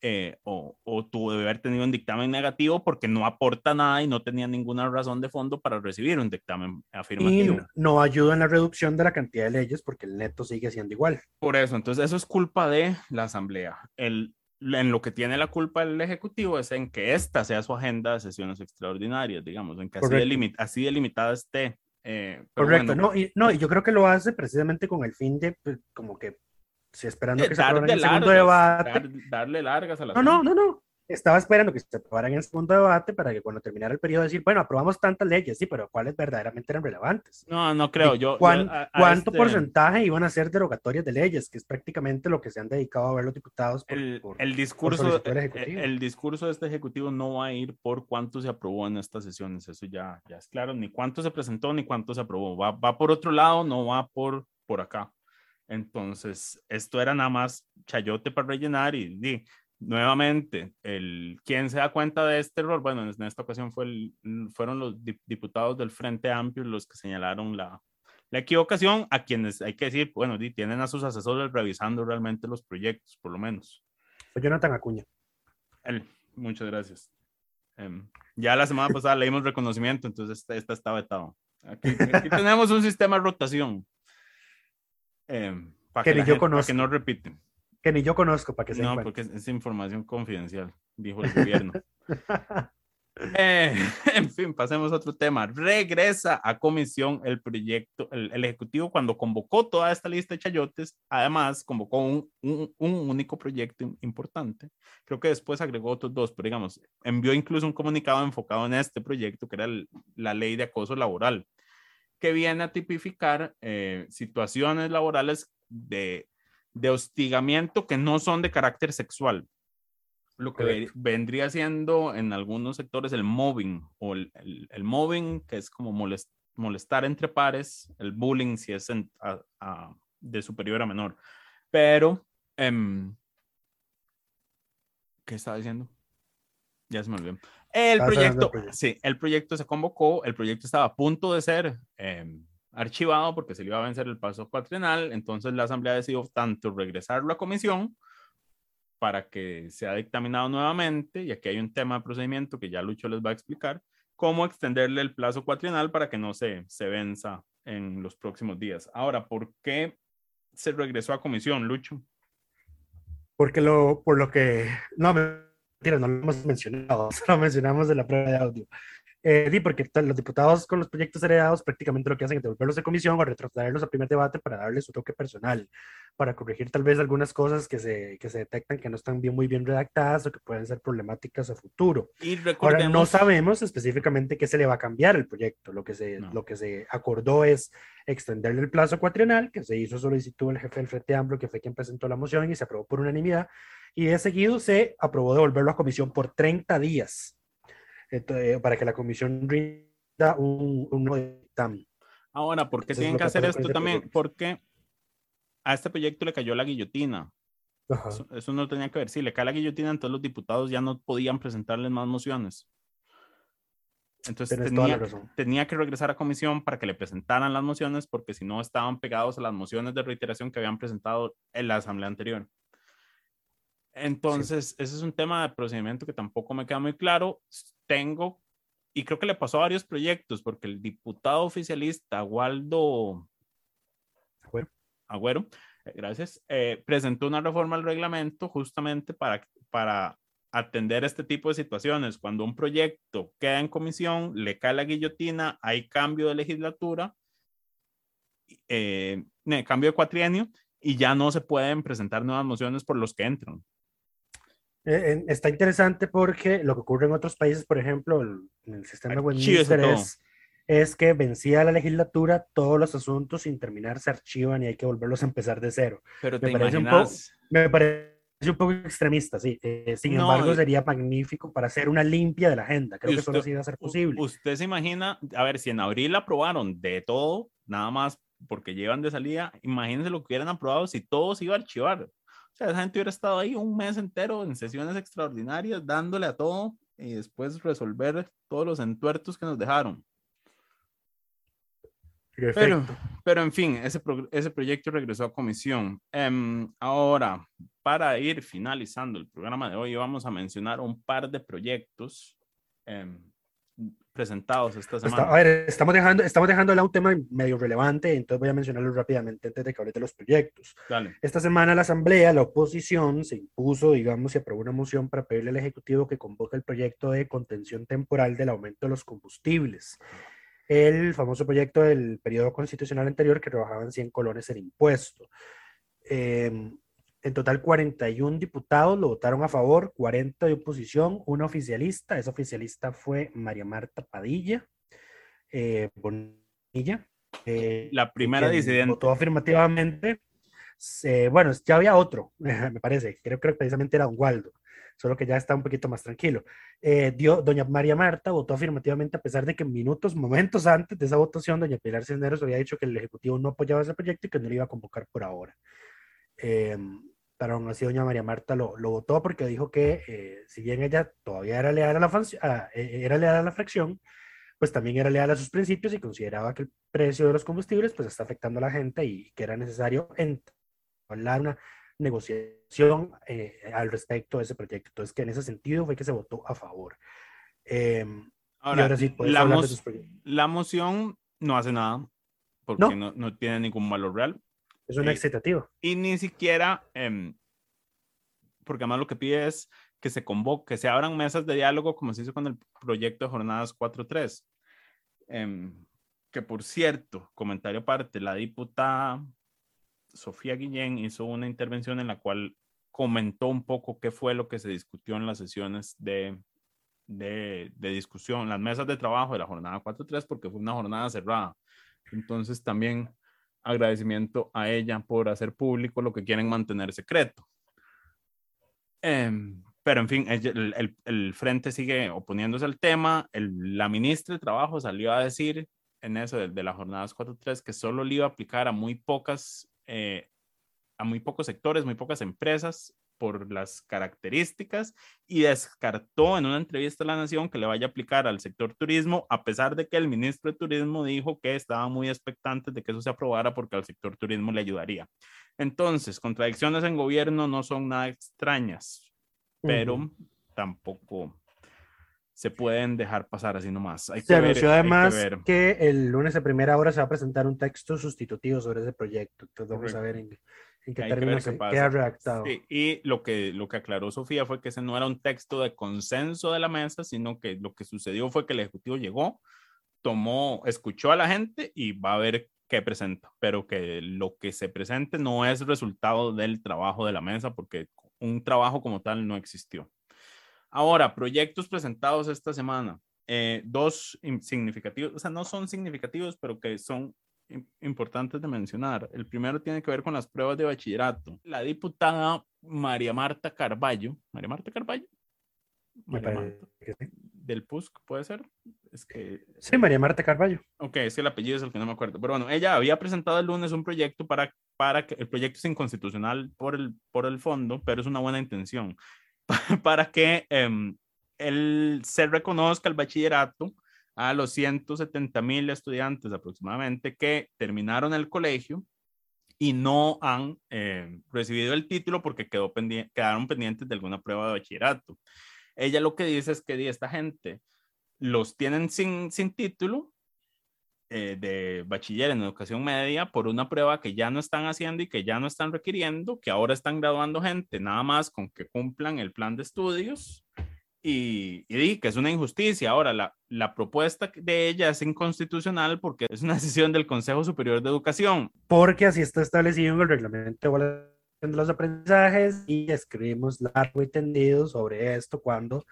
Eh, o, o tuvo de haber tenido un dictamen negativo porque no aporta nada y no tenía ninguna razón de fondo para recibir un dictamen Y afirmativo. no, no ayuda en la reducción de la cantidad de leyes porque el neto sigue siendo igual. Por eso, entonces eso es culpa de la Asamblea. El, en lo que tiene la culpa el Ejecutivo es en que esta sea su agenda de sesiones extraordinarias, digamos, en que así, Correcto. delimi- así delimitada esté. eh, Correcto, bueno, no, y, no, y yo creo que lo hace precisamente con el fin de, pues, como que, si esperando eh, que se de en el segundo debate. dar- darle largas a la No, no, no, no. Estaba esperando que se aprobaran en el segundo debate para que cuando terminara el periodo decir, bueno, aprobamos tantas leyes, sí, pero ¿cuáles verdaderamente eran relevantes? No, no creo. ¿Y Yo, yo cuán- a- a ¿Cuánto este- porcentaje iban a ser derogatorias de leyes? Que es prácticamente lo que se han dedicado a ver los diputados. por- el, por- el discurso, eh, Ejecutivo. el discurso de este ejecutivo no va a ir por cuánto se aprobó en estas sesiones, eso ya, ya es claro, ni cuánto se presentó ni cuánto se aprobó, va, va por otro lado, no va por, por acá. Entonces, esto era nada más chayote para rellenar y, di, nuevamente, el, ¿quién se da cuenta de este error? Bueno, en esta ocasión fue el- fueron los di- diputados del Frente Amplio los que señalaron la, la equivocación, a quienes hay que decir, bueno, tienen a sus asesores revisando realmente los proyectos, por lo menos. Fue Jonathan Acuña. Él, muchas gracias. Em, ya la semana pasada leímos reconocimiento, entonces esta, esta está vetado. Aquí, aquí tenemos un sistema de rotación. Em, para Que que, ni yo gente- para que conozco. no repiten. Que ni yo conozco, para que se No, porque es, es información confidencial, dijo el gobierno. Eh, en fin, pasemos a otro tema. Regresa a comisión el proyecto, el, el Ejecutivo cuando convocó toda esta lista de chayotes, además convocó un, un, un único proyecto im- importante. Creo que después agregó otros dos, pero digamos, envió incluso un comunicado enfocado en este proyecto, que era el- la ley de acoso laboral, que viene a tipificar eh, situaciones laborales de, de hostigamiento que no son de carácter sexual lo que Correcto. vendría siendo en algunos sectores el mobbing o el, el, el mobbing, que es como molest- molestar entre pares, el bullying si es en- a- a- de superior a menor. Pero, em, ¿qué estaba diciendo? Ya se me olvidó. El proyecto, sí, el proyecto se convocó, el proyecto estaba a punto de ser em, archivado porque se le iba a vencer el paso cuatrienal, entonces la Asamblea decidió tanto regresarlo a comisión para que sea dictaminado nuevamente, y aquí hay un tema de procedimiento que ya Lucho les va a explicar, cómo extenderle el plazo cuatrienal para que no se, se venza en los próximos días. Ahora, ¿por qué se regresó a comisión, Lucho? Porque lo, por lo que, no, mentira, no lo hemos mencionado, solo mencionamos en la prueba de audio. Eh, porque los diputados con los proyectos heredados prácticamente lo que hacen es devolverlos de comisión o retrotraerlos al primer debate para darle su toque personal, para corregir tal vez algunas cosas que se, que se detectan que no están bien, muy bien redactadas o que pueden ser problemáticas a futuro. Y Ahora, no sabemos específicamente qué se le va a cambiar el proyecto. Lo que, se, lo que se acordó es extenderle el plazo cuatrienal, que se hizo solicitud el jefe del Frente Amplio, que fue quien presentó la moción y se aprobó por unanimidad, y de seguido se aprobó devolverlo a comisión por 30 días eh, para que la comisión rinda un, nuevo dictamen. Ahora, ¿por qué tienen que hacer esto también? Porque a este proyecto le cayó la guillotina. Eso, no tenía que ver. Si le cae la guillotina, entonces los diputados ya no podían presentarles más mociones. Entonces tenía, tenía, que regresar a comisión para que le presentaran las mociones, porque si no estaban pegados a las mociones de reiteración que habían presentado en la asamblea anterior. Entonces, ese es un tema de procedimiento que tampoco me queda muy claro. Tengo, y creo que le pasó a varios proyectos, porque el diputado oficialista Waldo Agüero, eh, gracias, eh, presentó una reforma al reglamento justamente para, para atender este tipo de situaciones. Cuando un proyecto queda en comisión, le cae la guillotina, hay cambio de legislatura, eh, cambio de cuatrienio, y ya no se pueden presentar nuevas mociones por los que entran. Eh, está interesante porque lo que ocurre en otros países, por ejemplo, en el sistema de Westminster es, es, que vencía la legislatura, todos los asuntos sin terminar se archivan y hay que volverlos a empezar de cero. Pero me, parece un poco, me parece un poco extremista, sí. Eh, sin embargo, sería magnífico para hacer una limpia de la agenda. Creo que eso no iba a ser posible. Usted se imagina, a ver, si en abril aprobaron de todo, nada más porque llevan de salida, imagínense lo que hubieran aprobado si todo se iba a archivar sea, esa gente hubiera estado ahí un mes entero en sesiones extraordinarias, dándole a todo y después resolver todos los entuertos que nos dejaron. Pero, pero, en fin, ese, ese proyecto regresó a comisión. Em, ahora, para ir finalizando el programa de hoy, vamos a mencionar un par de proyectos em, presentados esta semana. a ver, estamos dejando, estamos dejando un tema medio relevante, entonces voy a mencionarlo rápidamente antes de que hable de los proyectos. Esta semana la Asamblea, la oposición, se impuso, digamos, y aprobó una moción para pedirle al Ejecutivo que convoque el proyecto de contención temporal del aumento de los combustibles. El famoso proyecto del periodo constitucional anterior que rebajaban 100 colones el impuesto. Eh, en total, 41 diputados lo votaron a favor, 40 de oposición, una oficialista. Esa oficialista fue María Marta Padilla eh, Bonilla. Eh, la primera disidente. Votó afirmativamente. bueno, ya había otro, me parece. Creo, que precisamente era Don Waldo, solo que ya está un poquito más tranquilo. Eh, dio, doña María Marta votó afirmativamente a pesar de que minutos, momentos antes de esa votación, doña Pilar Cisneros había dicho que el Ejecutivo no apoyaba ese proyecto y que no lo iba a convocar por ahora. Eh, pero aún así doña María Marta lo, lo votó porque dijo que eh, si bien ella todavía era leal a, la, eh, era leal a la fracción, pues también era leal a sus principios y consideraba que el precio de los combustibles pues está afectando a la gente y que era necesario hablar una negociación eh, al respecto de ese proyecto. Entonces, que en ese sentido fue que se votó a favor. Em, ahora, sí, la, la, moción no hace nada porque no, no tiene ningún valor real. Es una excitativa. Y ni siquiera, em, porque además lo que pide es que se convoque, que se abran mesas de diálogo como se hizo con el proyecto de jornadas 4.3. Eh, em, que por cierto, comentario aparte, la diputada Sofía Guillén hizo una intervención en la cual comentó un poco qué fue lo que se discutió en las sesiones de, de, de discusión, las mesas de trabajo de la jornada 4.3, porque fue una jornada cerrada. Entonces también agradecimiento a ella por hacer público lo que quieren mantener secreto. Em, pero en fin, el, el, frente sigue oponiéndose al tema. la ministra de Trabajo salió a decir en eso de, de las jornadas 4.3 que solo le iba a aplicar a muy pocas, eh, a muy pocos sectores, muy pocas empresas por las características y descartó en una entrevista a La Nación que le vaya a aplicar al sector turismo, a pesar de que el ministro de Turismo dijo que estaba muy expectante de que eso se aprobara porque al sector turismo le ayudaría. Entonces, contradicciones en gobierno no son nada extrañas, pero tampoco se pueden dejar pasar así nomás. Hay se anunció además que, el lunes de primera hora se va a presentar un texto sustitutivo sobre ese proyecto. Entonces vamos a ver en, qué términos queda redactado. y lo que, lo que aclaró Sofía fue que ese no era un texto de consenso de la mesa, sino que lo que sucedió fue que el Ejecutivo llegó, tomó, escuchó a la gente y va a ver qué presenta, pero que lo que se presente no es resultado del trabajo de la mesa, porque un trabajo como tal no existió. Ahora, proyectos presentados esta semana. Eh, dos significativos, o sea, no son significativos, pero que son importantes de mencionar. El primero tiene que ver con las pruebas de bachillerato. La diputada María Marta Carballo, María Marta Carballo, del PUSC, ¿puede ser? Es que... Sí, María Marta Carballo. Ok, es que el apellido es el que no me acuerdo. Pero bueno, ella había presentado el lunes un proyecto para, para que el proyecto es inconstitucional por el, por el fondo, pero es una buena intención para que eh, el, se reconozca el bachillerato a los 170 mil estudiantes aproximadamente que terminaron el colegio y no han eh, recibido el título porque quedó quedaron pendientes de alguna prueba de bachillerato. Ella lo que dice es que esta gente los tienen sin, sin título eh, de bachiller en educación media por una prueba que ya no están haciendo y que ya no están requiriendo, que ahora están graduando gente nada más con que cumplan el plan de estudios y, y que es una injusticia. Ahora, la, la propuesta de ella es inconstitucional porque es una decisión del Consejo Superior de Educación. Porque así está establecido en el reglamento de los aprendizajes y escribimos largo y tendido sobre esto cuando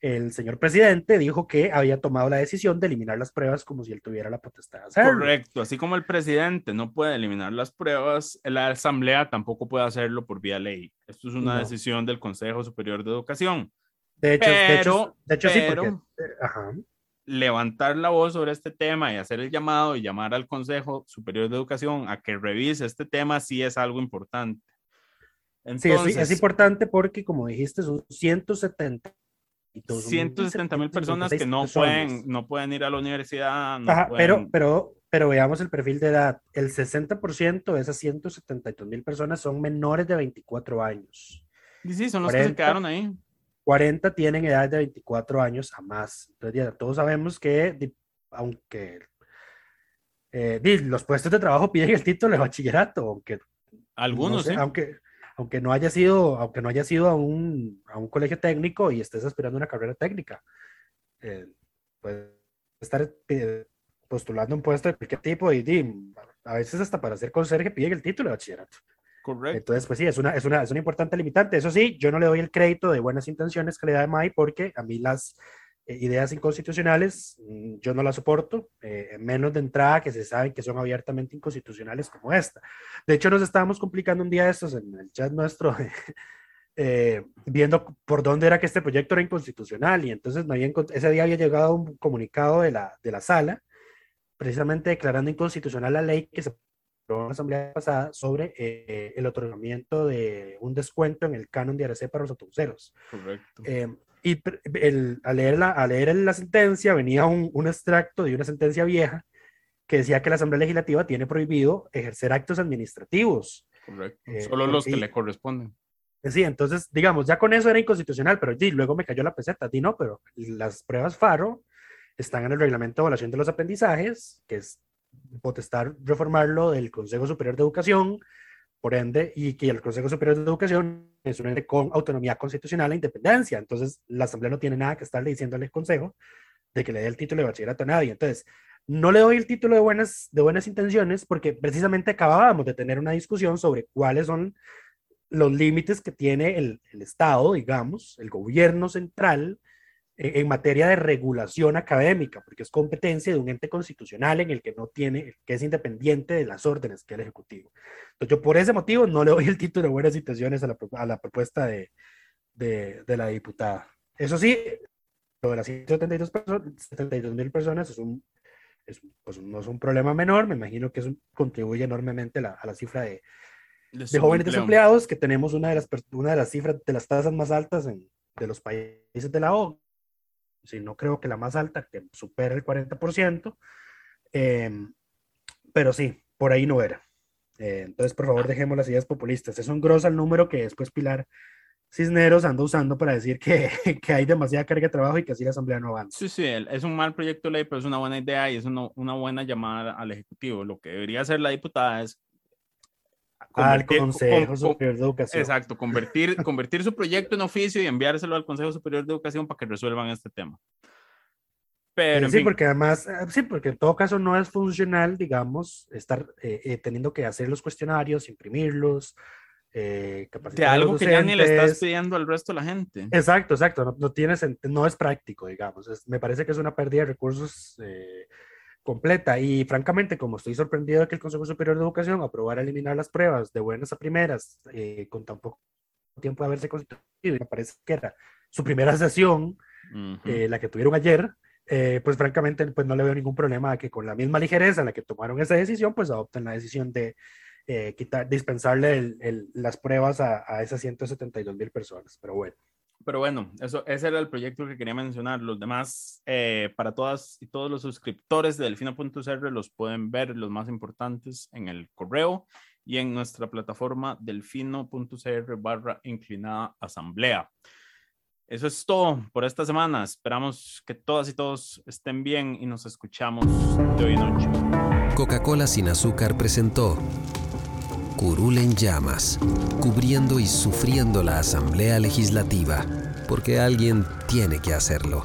el señor presidente dijo que había tomado la decisión de eliminar las pruebas como si él tuviera la potestad de hacerlo. Correcto, así como el presidente no puede eliminar las pruebas, la asamblea tampoco puede hacerlo por vía ley. Esto es una decisión del Consejo Superior de Educación. De hecho, de hecho, sí, porque, eh, levantar la voz sobre este tema y hacer el llamado y llamar al Consejo Superior de Educación a que revise este tema sí es algo importante. Entonces, sí, es, es importante porque, como dijiste, son 170 170 mil personas que no pueden, no pueden ir a la universidad. pero, pero, pero veamos el perfil de edad. El 60% de esas 172 mil personas son menores de 24 años. Sí, sí, son los que se quedaron ahí. 40 tienen edad de 24 años a más. Entonces, ya todos sabemos que, aunque eh, los puestos de trabajo piden el título de bachillerato, aunque algunos, sí. aunque aunque no haya sido, aunque no haya sido a un, a un colegio técnico y estés aspirando a una carrera técnica. Eh, puedes estar eh, postulando un puesto de cualquier tipo y, a veces hasta para ser conserje piden el título de bachillerato. Correcto. Entonces, pues sí, es una, es, una, es una importante limitante. Eso sí, yo no le doy el crédito de buenas intenciones que le da MAI porque a mí las eh, ideas inconstitucionales, mm, yo no las soporto, eh, menos de entrada que se saben que son abiertamente inconstitucionales como esta. De hecho, nos estábamos complicando un día de estos en el chat nuestro, eh, viendo por dónde era que este proyecto era inconstitucional y entonces no había, ese día había llegado un comunicado de la, de la sala, precisamente declarando inconstitucional la ley que se la asamblea pasada sobre el otorgamiento de un descuento en el canon de ARC para los autobuseros. Correcto. Y el, al, leer la, leer la sentencia venía un, un, extracto de una sentencia vieja que decía que la Asamblea Legislativa tiene prohibido ejercer actos administrativos. Correcto. Eh, Solo los que le corresponden. Sí, entonces, digamos, ya con eso era inconstitucional, pero sí, luego me cayó la peseta, di no, pero las pruebas FARO están en el reglamento de evaluación de los aprendizajes, que es potestar reformarlo del Consejo Superior de Educación, por ende, y que el Consejo Superior de Educación es un ente con autonomía constitucional e independencia. Entonces, la Asamblea no tiene nada que estarle diciéndole al Consejo de que le dé el título de bachillerato a nadie. Entonces, no le doy el título de buenas, de buenas intenciones porque precisamente acabábamos de tener una discusión sobre cuáles son los límites que tiene el, el Estado, digamos, el gobierno central, en materia de regulación académica, porque es competencia de un ente constitucional en el que no tiene, que es independiente de las órdenes que el Ejecutivo. Entonces, yo por ese motivo no le doy el título de buenas intenciones a la, a la propuesta de, de, de, la diputada. Eso sí, lo de las 172 mil personas es un, es, pues no es un problema menor, me imagino que eso contribuye enormemente la, a la cifra de, de jóvenes desempleados, que tenemos una de las, una de las cifras de las tasas más altas en, de los países de la OCDE. Si no creo que la más alta, que supera el 40%. Em, pero sí, por ahí no era. Eh, entonces, por favor, dejemos las ideas populistas. Es un grosso el número que después Pilar Cisneros anda usando para decir que, que, hay demasiada carga de trabajo y que así la Asamblea no avanza. Sí, sí, es un mal proyecto de ley, pero es una buena idea y es una, una buena llamada al Ejecutivo. Lo que debería hacer la diputada es al Consejo Superior de Educación. Exacto, convertir, convertir su proyecto en oficio y enviárselo al Consejo Superior de Educación para que resuelvan este tema. Pero, sí, porque además, eh, sí, porque en todo caso no es funcional, digamos, estar eh, eh, teniendo que hacer los cuestionarios, imprimirlos, eh, de algo que ya ni le estás pidiendo al resto de la gente. Exacto, exacto, no, no, tienes, no es práctico, digamos, me parece que es una pérdida de recursos completa y francamente, como estoy sorprendido de que el Consejo Superior de Educación aprobara eliminar las pruebas de buenas a primeras con tan poco tiempo de haberse constituido, me parece que era su primera sesión, la que tuvieron ayer, eh, pues francamente pues no le veo ningún problema a que con la misma ligereza en la que tomaron esa decisión, pues adopten la decisión de eh, quitar, dispensarle el, el, las pruebas a, a esas 172 mil personas. Pero bueno. Pero bueno, eso, ese era el proyecto que quería mencionar. Los demás, eh, para todas y todos los suscriptores de delfino.cr, los pueden ver, los más importantes, en el correo y en nuestra plataforma delfino.cr barra inclinada asamblea. Eso es todo por esta semana. Esperamos que todas y todos estén bien y nos escuchamos de hoy noche. Coca-Cola sin azúcar presentó Curul en llamas, cubriendo y sufriendo la Asamblea Legislativa, porque alguien tiene que hacerlo.